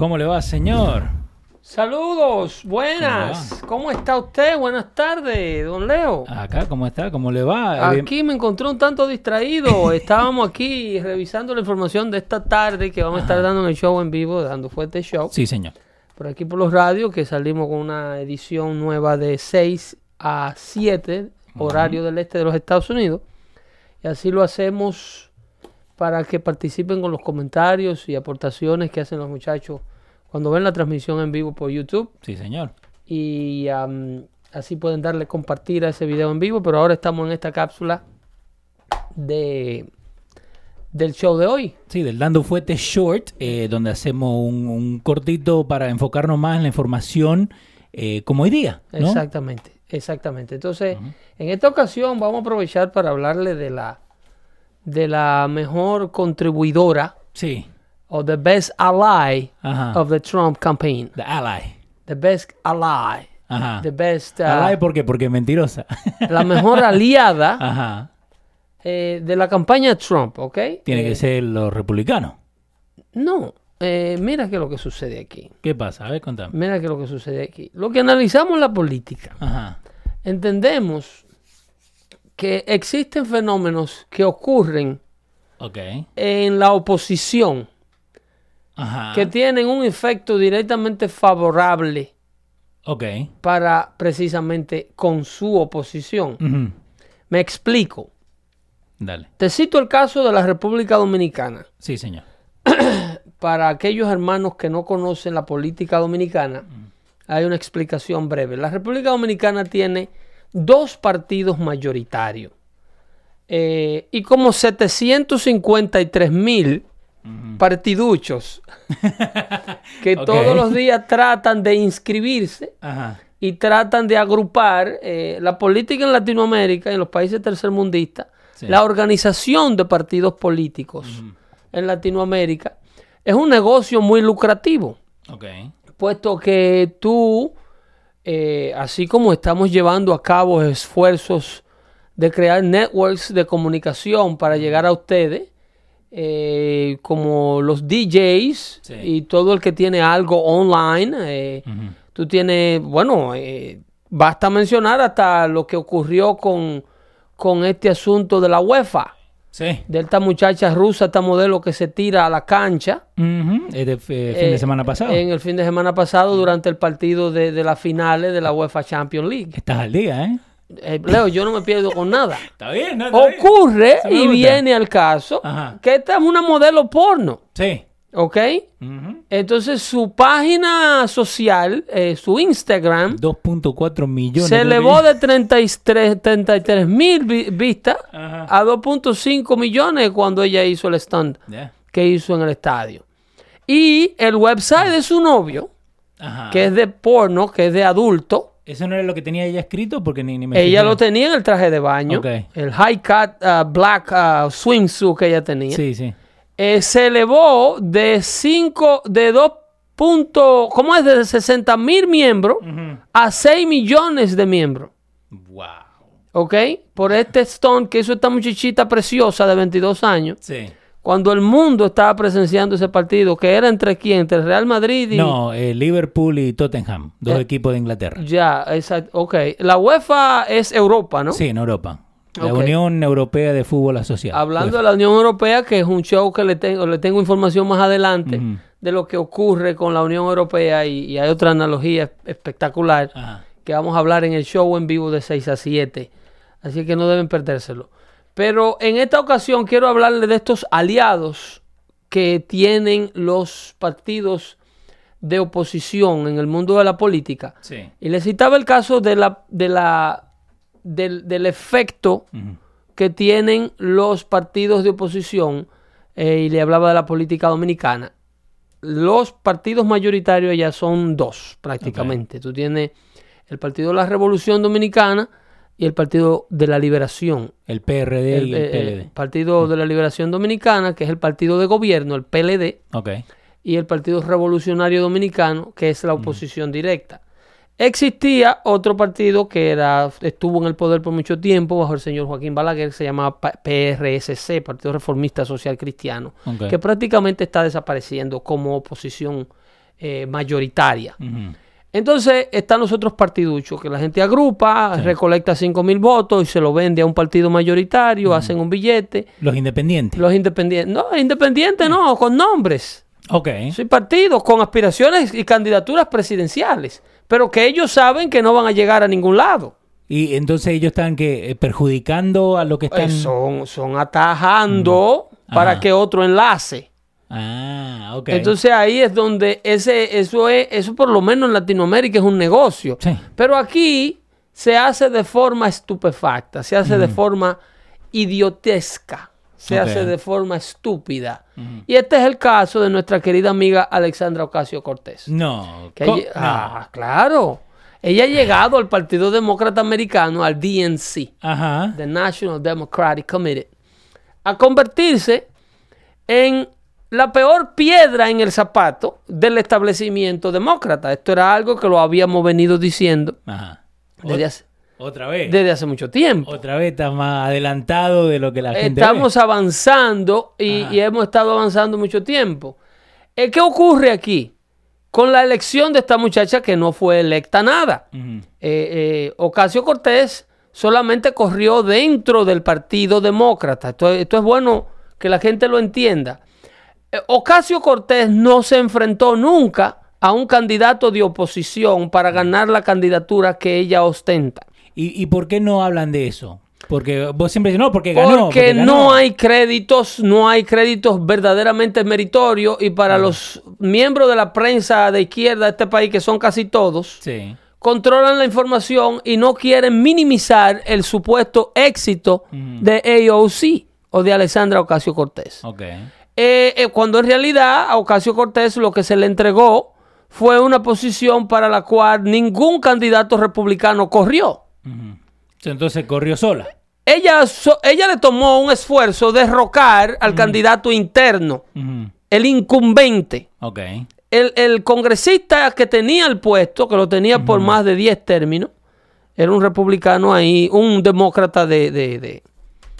¿Cómo le va, señor? Saludos, buenas. ¿Cómo, está usted? Buenas tardes, don Leo. Acá, ¿cómo está? ¿Cómo le va? Eh, aquí me encontré un tanto distraído. Estábamos aquí revisando la información de esta tarde que vamos a estar dando en el show en vivo, dando fuerte show. Sí, señor. Por aquí por los radios, que salimos con una edición nueva de 6 a 7, horario del este de los Estados Unidos. Y así lo hacemos para que participen con los comentarios y aportaciones que hacen los muchachos cuando ven la transmisión en vivo por YouTube. Sí, señor. Y así pueden darle compartir a ese video en vivo, pero ahora estamos en esta cápsula de del show de hoy. Sí, del Dando Fuete Short, eh, donde hacemos un, cortito para enfocarnos más en la información eh, como hoy día. Exactamente, exactamente. Entonces, en esta ocasión vamos a aprovechar para hablarle de la, de la mejor contribuidora. Sí o the best ally of the Trump campaign. The ally. The best ally. Ajá. The best. Uh, ally, ¿por qué? Porque es mentirosa. la mejor aliada Ajá. Eh, de la campaña Trump, ¿ok? Tiene que eh, ser los republicanos. No. Eh, mira qué es lo que sucede aquí. ¿Qué pasa? A ver, contame. Mira qué es lo que sucede aquí. Lo que analizamos la política, Ajá. entendemos que existen fenómenos que ocurren okay. en la oposición que tienen un efecto directamente favorable para precisamente con su oposición. Me explico. Dale. Te cito el caso de la República Dominicana. Sí, señor. para aquellos hermanos que no conocen la política dominicana, hay una explicación breve. La República Dominicana tiene dos partidos mayoritarios. Eh, y como 753 mil partiduchos que todos los días tratan de inscribirse y tratan de agrupar eh, la política en Latinoamérica, en los países tercermundistas, la organización de partidos políticos en Latinoamérica es un negocio muy lucrativo. Puesto que tú, eh, así como estamos llevando a cabo esfuerzos de crear networks de comunicación para llegar a ustedes, eh, como los DJs y todo el que tiene algo online. Eh, tú tienes, bueno, eh, basta mencionar hasta lo que ocurrió con, con este asunto de la UEFA. De esta muchacha rusa, esta modelo que se tira a la cancha. el fin de semana pasado. En el fin de semana pasado, durante el partido de, de las finales de la UEFA Champions League. Estás al día, ¿eh? Eh, Leo, yo no me pierdo con nada. Está bien, Ocurre y viene al caso que esta es una modelo porno. Sí. ¿Ok? Entonces su página social, eh, su Instagram, 2.4 millones. Se elevó de 33 mil vistas a 2.5 millones cuando ella hizo el stand que hizo en el estadio. Y el website de su novio, que es de porno, que es de adulto, ¿Eso no era lo que tenía ella escrito? Porque ni, me Ella lo tenía en el traje de baño. El high cut uh, black uh, swimsuit que ella tenía. Sí, sí. Eh, se elevó de 5, de 2 puntos, ¿cómo es? De 60 mil miembros a 6 millones de miembros. Wow. ¿Ok? Por este stone que hizo esta muchachita preciosa de 22 años. Sí cuando el mundo estaba presenciando ese partido, que era entre quién, entre Real Madrid y... No, eh, Liverpool y Tottenham, dos eh, equipos de Inglaterra. Ya, exacto, ok. La UEFA es Europa, ¿no? Sí, en Europa. La Unión Europea de Fútbol Asociado. Hablando de la Unión Europea, que es un show que le tengo, le tengo información más adelante de lo que ocurre con la Unión Europea y, hay otra analogía espectacular que vamos a hablar en el show en vivo de 6 a 7. Así que no deben perdérselo. Pero en esta ocasión quiero hablarle de estos aliados que tienen los partidos de oposición en el mundo de la política. Y le citaba el caso de la, de la, del, efecto que tienen los partidos de oposición eh, y le hablaba de la política dominicana. Los partidos mayoritarios ya son dos prácticamente. Tú tienes el Partido de la Revolución Dominicana, y el Partido de la Liberación. El PRD el, y el, PLD. El Partido de la Liberación Dominicana, que es el partido de gobierno, el PLD. Okay. Y el Partido Revolucionario Dominicano, que es la oposición directa. Existía otro partido que era, estuvo en el poder por mucho tiempo bajo el señor Joaquín Balaguer, que se llamaba PRSC, Partido Reformista Social Cristiano, que prácticamente está desapareciendo como oposición eh, mayoritaria. Entonces están los otros partiduchos que la gente agrupa, recolecta 5 mil votos y se lo vende a un partido mayoritario, hacen un billete. Los independientes. Los independientes, no, independientes no, con nombres. Ok. Sí, partidos con aspiraciones y candidaturas presidenciales, pero que ellos saben que no van a llegar a ningún lado. Y entonces ellos están que eh, perjudicando a lo que están. Eh, son, son atajando para Ajá. que otro enlace. Ah, ok. Entonces ahí es donde ese, eso es, eso por lo menos en Latinoamérica es un negocio. Sí. Pero aquí se hace de forma estupefacta, se hace de forma idiotesca, se hace de forma estúpida. Y este es el caso de nuestra querida amiga Alexandra Ocasio Cortés. no. Que ella- ah, claro. Ella ha llegado al Partido Demócrata Americano, al DNC. Ajá. the National Democratic Committee, a convertirse en la peor piedra en el zapato del establecimiento demócrata. Esto era algo que lo habíamos venido diciendo Ajá. desde hace, Otra vez. desde hace mucho tiempo. Otra vez está más adelantado de lo que la gente Estamos avanzando y, hemos estado avanzando mucho tiempo. Eh, ¿Qué ocurre aquí? Con la elección de esta muchacha que no fue electa nada. eh, eh, Ocasio Cortés solamente corrió dentro del Partido Demócrata. Esto, esto es bueno que la gente lo entienda. Eh, Ocasio Cortés no se enfrentó nunca a un candidato de oposición para ganar la candidatura que ella ostenta. ¿Y, ¿Y por qué no hablan de eso? Porque vos siempre dices, no, porque ganó. Porque ganó". no hay créditos, no hay créditos verdaderamente meritorios y para los miembros de la prensa de izquierda de este país, que son casi todos, Sí. controlan la información y no quieren minimizar el supuesto éxito de AOC o de Alexandra Ocasio Cortés. Ok. Eh, eh, cuando en realidad a Ocasio Cortés lo que se le entregó fue una posición para la cual ningún candidato republicano corrió. Entonces corrió sola. Ella, so- ella le tomó un esfuerzo de derrocar al candidato interno, el incumbente. El, el congresista que tenía el puesto, que lo tenía por más de 10 términos, era un republicano ahí, un demócrata de, de- de-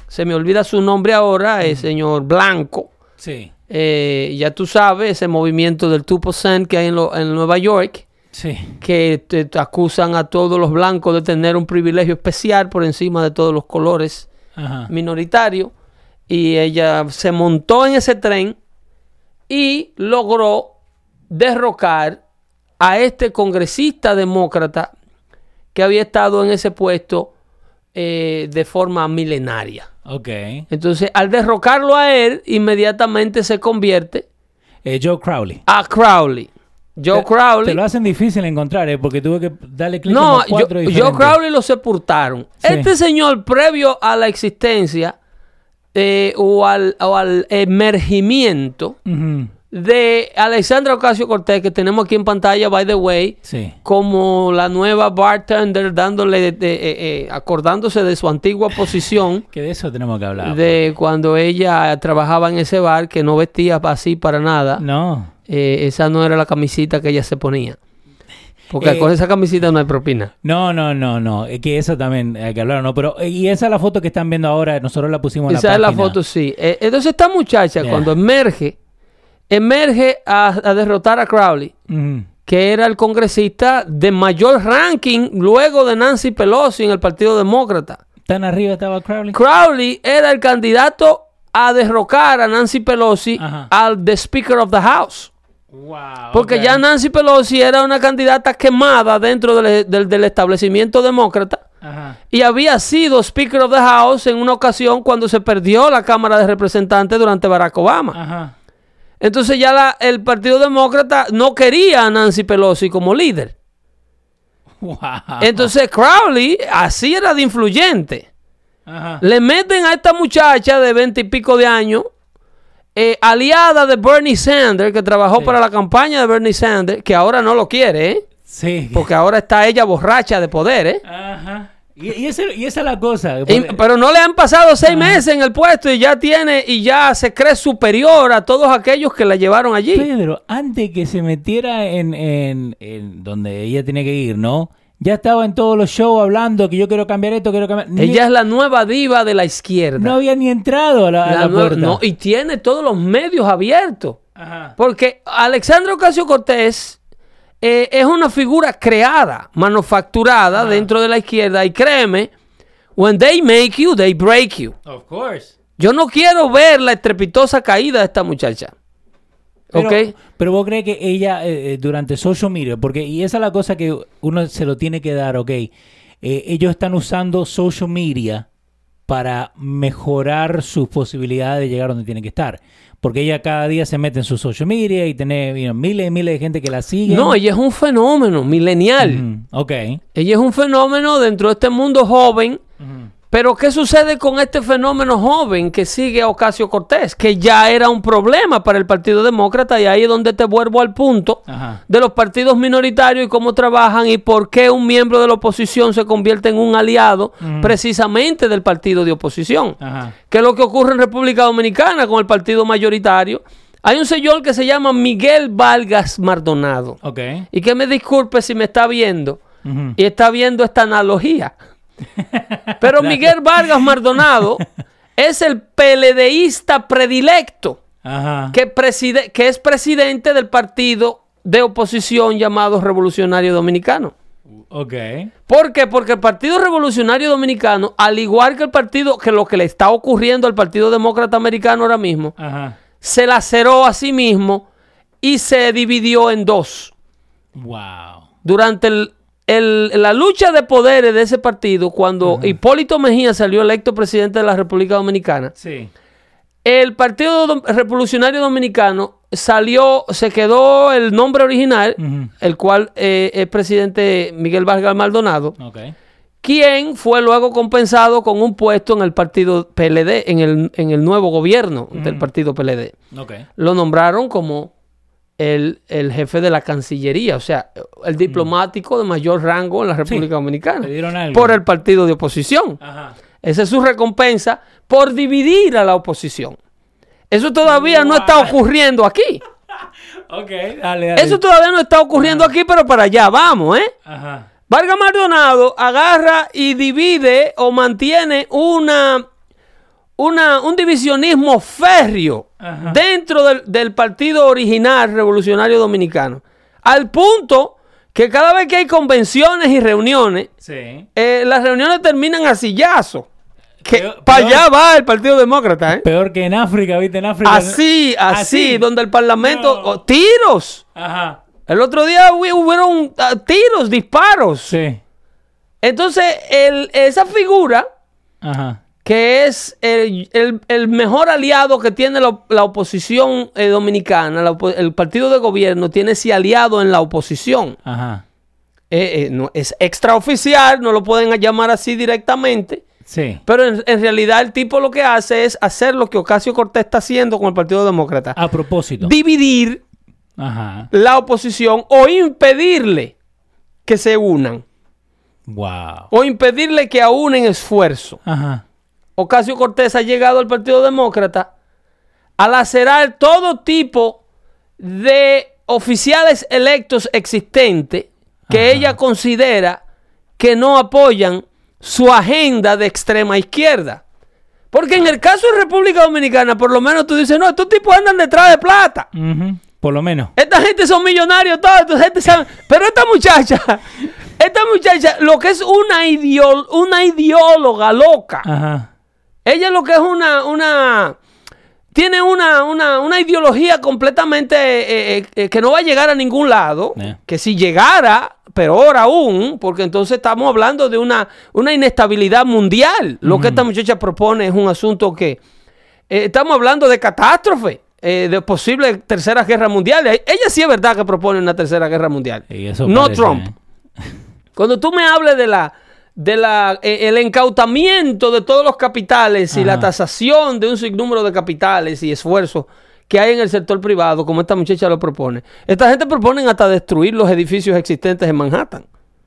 se me olvida su nombre ahora, el señor Blanco. Sí. Eh, ya tú sabes, ese movimiento del 2% que hay en, lo- en Nueva York, Sí. que te- te acusan a todos los blancos de tener un privilegio especial por encima de todos los colores Ajá. minoritario y ella se montó en ese tren y logró derrocar a este congresista demócrata que había estado en ese puesto eh, de forma milenaria. Ok. Entonces, al derrocarlo a él, inmediatamente se convierte Eh, Joe Crowley. a Crowley. Joe Crowley. Te lo hacen difícil encontrar, ¿eh? Porque tuve que darle clic No, yo, cuatro Joe diferentes. Crowley lo sepultaron. Sí. Este señor, previo a la existencia eh, o, al, o al emergimiento. De Alexandra Ocasio Cortés, que tenemos aquí en pantalla, by the way, Sí. como la nueva bartender, dándole, de- de- eh, eh, acordándose de su antigua posición Que de eso tenemos que hablar. de cuando ella trabajaba en ese bar, que no vestía así para nada. No. Eh, esa no era la camisita que ella se ponía. Porque Eh, con esa camisita no hay propina. No, no, no, no. Es que eso también hay que hablar, ¿no? Pero, y esa es la foto que están viendo ahora. Nosotros la pusimos en Esa la es la foto, sí. Entonces esta muchacha Yeah. cuando emerge, emerge a, a derrotar a Crowley, que era el congresista de mayor ranking luego de Nancy Pelosi en el Partido Demócrata. ¿Tan arriba estaba Crowley? Crowley era el candidato a derrocar a Nancy Pelosi Ajá. al the Speaker of the House. Wow. Porque ya Nancy Pelosi era una candidata quemada dentro del, del- del establecimiento demócrata Ajá. y había sido Speaker of the House en una ocasión cuando se perdió la Cámara de Representantes durante Barack Obama. Ajá. Entonces ya la- el Partido Demócrata no quería a Nancy Pelosi como líder. Wow. Entonces Crowley así era de influyente. Ajá. Le meten a esta muchacha de veinte y pico de años, eh, aliada de Bernie Sanders, que trabajó Sí. para la campaña de Bernie Sanders, que ahora no lo quiere, ¿eh? Sí. porque ahora está ella borracha de poder, ¿eh? Ajá. Y, y ese- y esa es la cosa. Y- porque- pero no le han pasado seis meses en el puesto y ya tiene y ya se cree superior a todos aquellos que la llevaron allí. Pedro, antes que se metiera en, en- en donde ella tenía que ir, ¿no? Ya estaba en todos los shows hablando que yo quiero cambiar esto, quiero cambiar. Ni- Ella es la nueva diva de la izquierda. no había ni entrado a la, a puerta. no, y tiene todos los medios abiertos. Ajá. Porque Alexandra Ocasio Cortés eh, es una figura creada, manufacturada dentro de la izquierda. Y créeme, when they make you, they break you. Of course. Yo no quiero ver la estrepitosa caída de esta muchacha. Pero, ¿Ok? pero vos crees que ella eh, eh, durante social media, porque y esa es la cosa que uno se lo tiene que dar, ok. Eh, ellos están usando social media para mejorar sus posibilidades de llegar donde tienen que estar. Porque ella cada día se mete en su social media y tiene you know, miles y miles de gente que la sigue. No, ella es un fenómeno milenial. Ok. Ella es un fenómeno dentro de este mundo joven. Pero ¿qué sucede con este fenómeno joven que sigue a Ocasio Cortés? Que ya era un problema para el Partido Demócrata y ahí es donde te vuelvo al punto Ajá. de los partidos minoritarios y cómo trabajan y por qué un miembro de la oposición se convierte en un aliado precisamente del partido de oposición. Ajá. ¿Qué es lo que ocurre en República Dominicana con el partido mayoritario? Hay un señor que se llama Miguel Vargas Mardonado. Y que me disculpe si me está viendo y está viendo esta analogía. Pero Miguel Vargas Mardonado es el PLDista predilecto Ajá. que, preside- que es presidente del partido de oposición llamado Revolucionario Dominicano. Ok. ¿Por qué? Porque el Partido Revolucionario Dominicano, al igual que el partido, que lo que le está ocurriendo al Partido Demócrata Americano ahora mismo, Ajá. se laceró a sí mismo y se dividió en dos. Wow. durante el- el- la lucha de poderes de ese partido, cuando Hipólito Mejía salió electo presidente de la República Dominicana, Sí. el Partido Dom- Revolucionario Dominicano salió, se quedó el nombre original, el cual eh, es presidente Miguel Vargas Maldonado, Ok. quien fue luego compensado con un puesto en el partido PLD, en el, en el nuevo gobierno del partido PLD. Lo nombraron como el, el jefe de la Cancillería, o sea, el diplomático de mayor rango en la República Dominicana, dieron algo. por el partido de oposición. Ajá. Esa es su recompensa por dividir a la oposición. Eso todavía no está ocurriendo aquí. Ok, dale, dale. Eso todavía no está ocurriendo aquí, pero para allá vamos, ¿eh? Ajá. Vargas Maldonado agarra y divide o mantiene una, una, un divisionismo férreo Ajá. dentro del, del partido original revolucionario dominicano. Al punto que cada vez que hay convenciones y reuniones, Sí. eh, las reuniones terminan a sillazo. Que para allá va el Partido Demócrata, ¿eh? Peor que en África, ¿viste? En África. Así, así, donde el Parlamento... No. oh, ¡Tiros! Ajá. El otro día hu- hubieron ah, tiros, disparos. Sí. Entonces, el- esa figura, Ajá. Que es el, el- el mejor aliado que tiene la, la oposición eh, dominicana, la el partido de gobierno tiene ese aliado en la oposición. Ajá. Eh, eh, no, es extraoficial, no lo pueden llamar así directamente, Sí. pero en, en realidad el tipo lo que hace es hacer lo que Ocasio Cortés está haciendo con el Partido Demócrata. A propósito. Dividir Ajá. la oposición o impedirle que se unan Wow. o impedirle que aúnen esfuerzo. Ajá. Ocasio Cortés ha llegado al Partido Demócrata a lacerar todo tipo de oficiales electos existentes que Ajá. ella considera que no apoyan su agenda de extrema izquierda. Porque en el caso de República Dominicana, por lo menos tú dices, no, estos tipos andan detrás de plata. Por lo menos. Esta gente son millonarios, toda esta gente sabe. Pero esta muchacha, esta muchacha, lo que es una, ideo- una ideóloga loca. Ajá. Ella lo que es una, una, tiene una, una, una ideología completamente eh, eh, eh, que no va a llegar a ningún lado. Que si llegara, peor aún, porque entonces estamos hablando de una, una inestabilidad mundial. Lo que esta muchacha propone es un asunto que estamos hablando de catástrofe. eh, de posible tercera guerra mundial. Ella sí es verdad que propone una tercera guerra mundial. No parece, Trump. Cuando tú me hables de la de la eh, el encautamiento de todos los capitales y la tasación de un sinnúmero de capitales y esfuerzos que hay en el sector privado, como esta muchacha lo propone. Esta gente proponen hasta destruir los edificios existentes en Manhattan.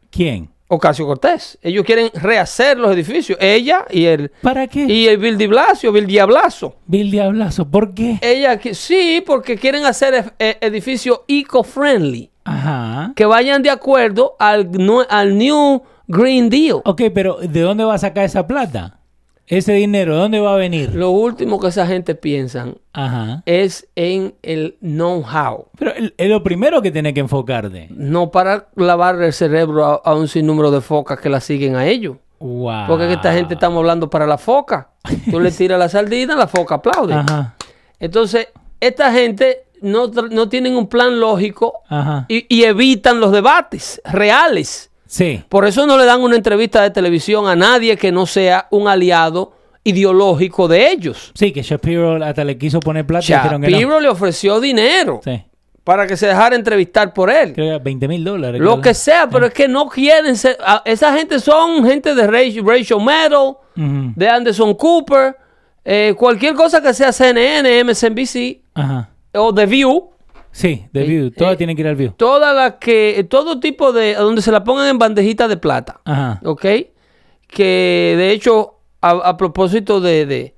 ¿Quién? Ocasio Cortés. Ellos quieren rehacer los edificios. Ella y el ¿Para qué? y el Bill Di Blasio, Bill Diablazo. Bill Diablazo. ¿Por qué? Ella que sí, porque quieren hacer eh, edificios eco-friendly Ajá. que vayan de acuerdo al, al New Green Deal. Ok, pero ¿de dónde va a sacar esa plata? ese dinero, ¿dónde va a venir? Lo último que esa gente piensan Ajá. es en el know-how. Pero es lo primero que tiene que enfocarte. No para lavar el cerebro a, a un sinnúmero de focas que la siguen a ellos. Wow. Porque es que esta gente estamos hablando para la foca. Tú le tiras la sardina, la foca aplaude. Ajá. Entonces, esta gente no, no tienen un plan lógico y evitan los debates reales. Sí. Por eso no le dan una entrevista de televisión a nadie que no sea un aliado ideológico de ellos. Sí, que Shapiro hasta le quiso poner plata. Shapiro le ofreció dinero Sí. para que se dejara entrevistar por él. Creo que 20 mil dólares. Lo que sea, pero es que no quieren ser. Esa gente son gente de Rachel, Maddow, Ujú. de Anderson Cooper, eh, cualquier cosa que sea CNN, MSNBC Ajá. o The View. Sí, The Eh, View. Todas eh, tienen que ir al View. Todas las que. Todo tipo de. donde se la pongan en bandejitas de plata. Ajá. ¿Ok? Que de hecho, a, a propósito de, de,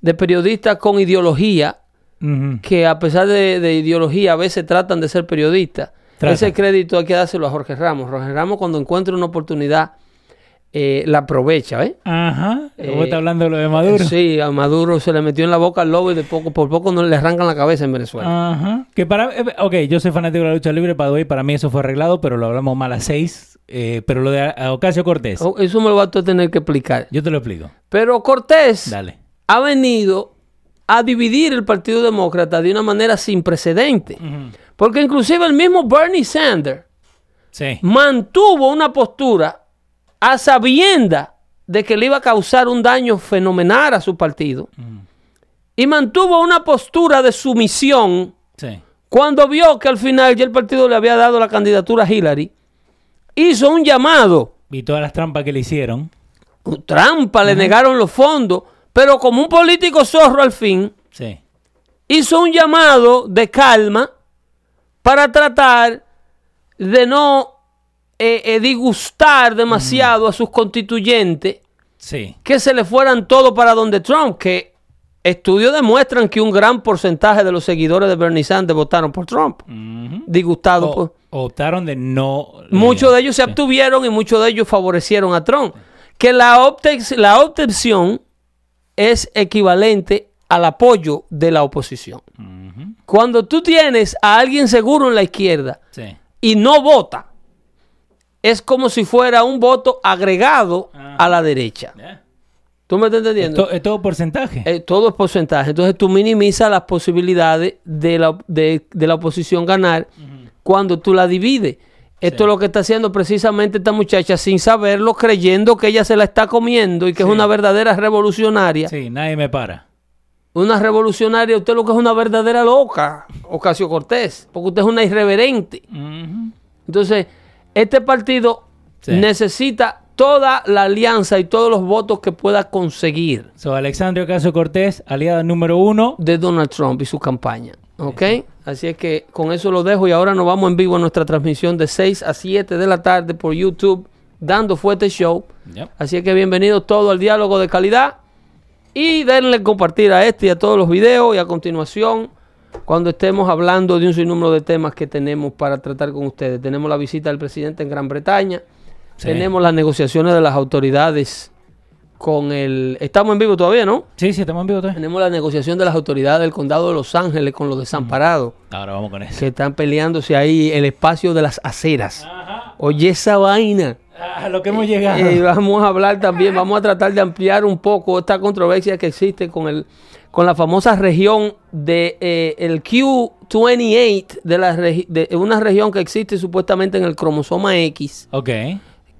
de periodistas con ideología, que a pesar de, de ideología a veces tratan de ser periodistas, ese crédito hay que dárselo a Jorge Ramos. Jorge Ramos cuando encuentra una oportunidad eh, la aprovecha, ¿ves? Ajá. Eh, ¿Vos estás hablando de lo de Maduro? Sí, a Maduro se le metió en la boca al lobo y de poco por poco no le arrancan la cabeza en Venezuela. Ajá. Que para. eh, Ok, yo soy fanático de la lucha libre, para hoy, para mí eso fue arreglado, pero lo hablamos mal a seis. Eh, pero lo de Ocasio Cortés, Oh, Eso me lo vas a tener que explicar. yo te lo explico. Pero Cortés Dale. ha venido a dividir el Partido Demócrata de una manera sin precedente. Porque inclusive el mismo Bernie Sanders Sí. mantuvo una postura a sabienda de que le iba a causar un daño fenomenal a su partido. Y mantuvo una postura de sumisión Sí. cuando vio que al final ya el partido le había dado la candidatura a Hillary. Hizo un llamado. Y todas las trampas que le hicieron. Trampa, le negaron los fondos. Pero como un político zorro al fin, Sí. hizo un llamado de calma para tratar de no eh, eh, disgustar demasiado a sus constituyentes Sí. que se le fueran todos para donde Trump, que estudios demuestran que un gran porcentaje de los seguidores de Bernie Sanders votaron por Trump, disgustados O- por... de no. Muchos de ellos se sí. abstuvieron y muchos de ellos favorecieron a Trump. Que la, obtex- la obtención es equivalente al apoyo de la oposición. Cuando tú tienes a alguien seguro en la izquierda Sí. y no vota, es como si fuera un voto agregado a la derecha. ¿Tú me estás entendiendo? To- Es todo porcentaje. Eh, todo es porcentaje. Entonces tú minimizas las posibilidades de la, de, de la oposición ganar cuando tú la divides. Esto es lo que está haciendo precisamente esta muchacha sin saberlo, creyendo que ella se la está comiendo y que es una verdadera revolucionaria. Sí, nadie me para. Una revolucionaria, usted lo que es una verdadera loca, Ocasio Cortés, porque usted es una irreverente. Entonces, este partido Sí. necesita toda la alianza y todos los votos que pueda conseguir So, Alexandria Ocasio Cortés, aliada número uno. de Donald Trump y su campaña. ¿Ok? Así es que con eso lo dejo y ahora nos vamos en vivo a nuestra transmisión de 6 a 7 de la tarde por YouTube, dando fuerte show. Yep. Así es que bienvenidos todos al diálogo de calidad y denle compartir a este y a todos los videos y a continuación cuando estemos hablando de un sinnúmero de temas que tenemos para tratar con ustedes. Tenemos la visita del presidente en Gran Bretaña, Sí. tenemos las negociaciones de las autoridades con el... Estamos en vivo todavía, ¿no? Sí, sí, estamos en vivo todavía. Tenemos la negociación de las autoridades del condado de Los Ángeles con los desamparados Ahora vamos con eso. que están peleándose ahí el espacio de las aceras. Oye esa vaina. A lo que hemos llegado. Eh, vamos a hablar también, vamos a tratar de ampliar un poco esta controversia que existe con el con la famosa región de eh, el Q28 de la de una región que existe supuestamente en el cromosoma X, ok.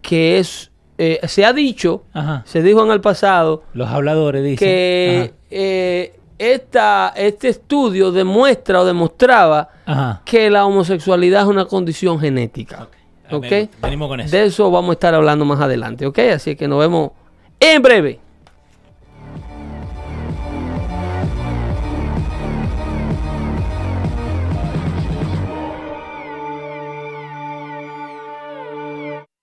que es eh, se ha dicho, Ajá. se dijo en el pasado Los habladores dicen. que eh, esta, este estudio demuestra o demostraba Ajá. Que la homosexualidad es una condición genética. ¿Ok? ven- Venimos con eso. De eso vamos a estar hablando más adelante, ¿ok? Así que nos vemos en breve.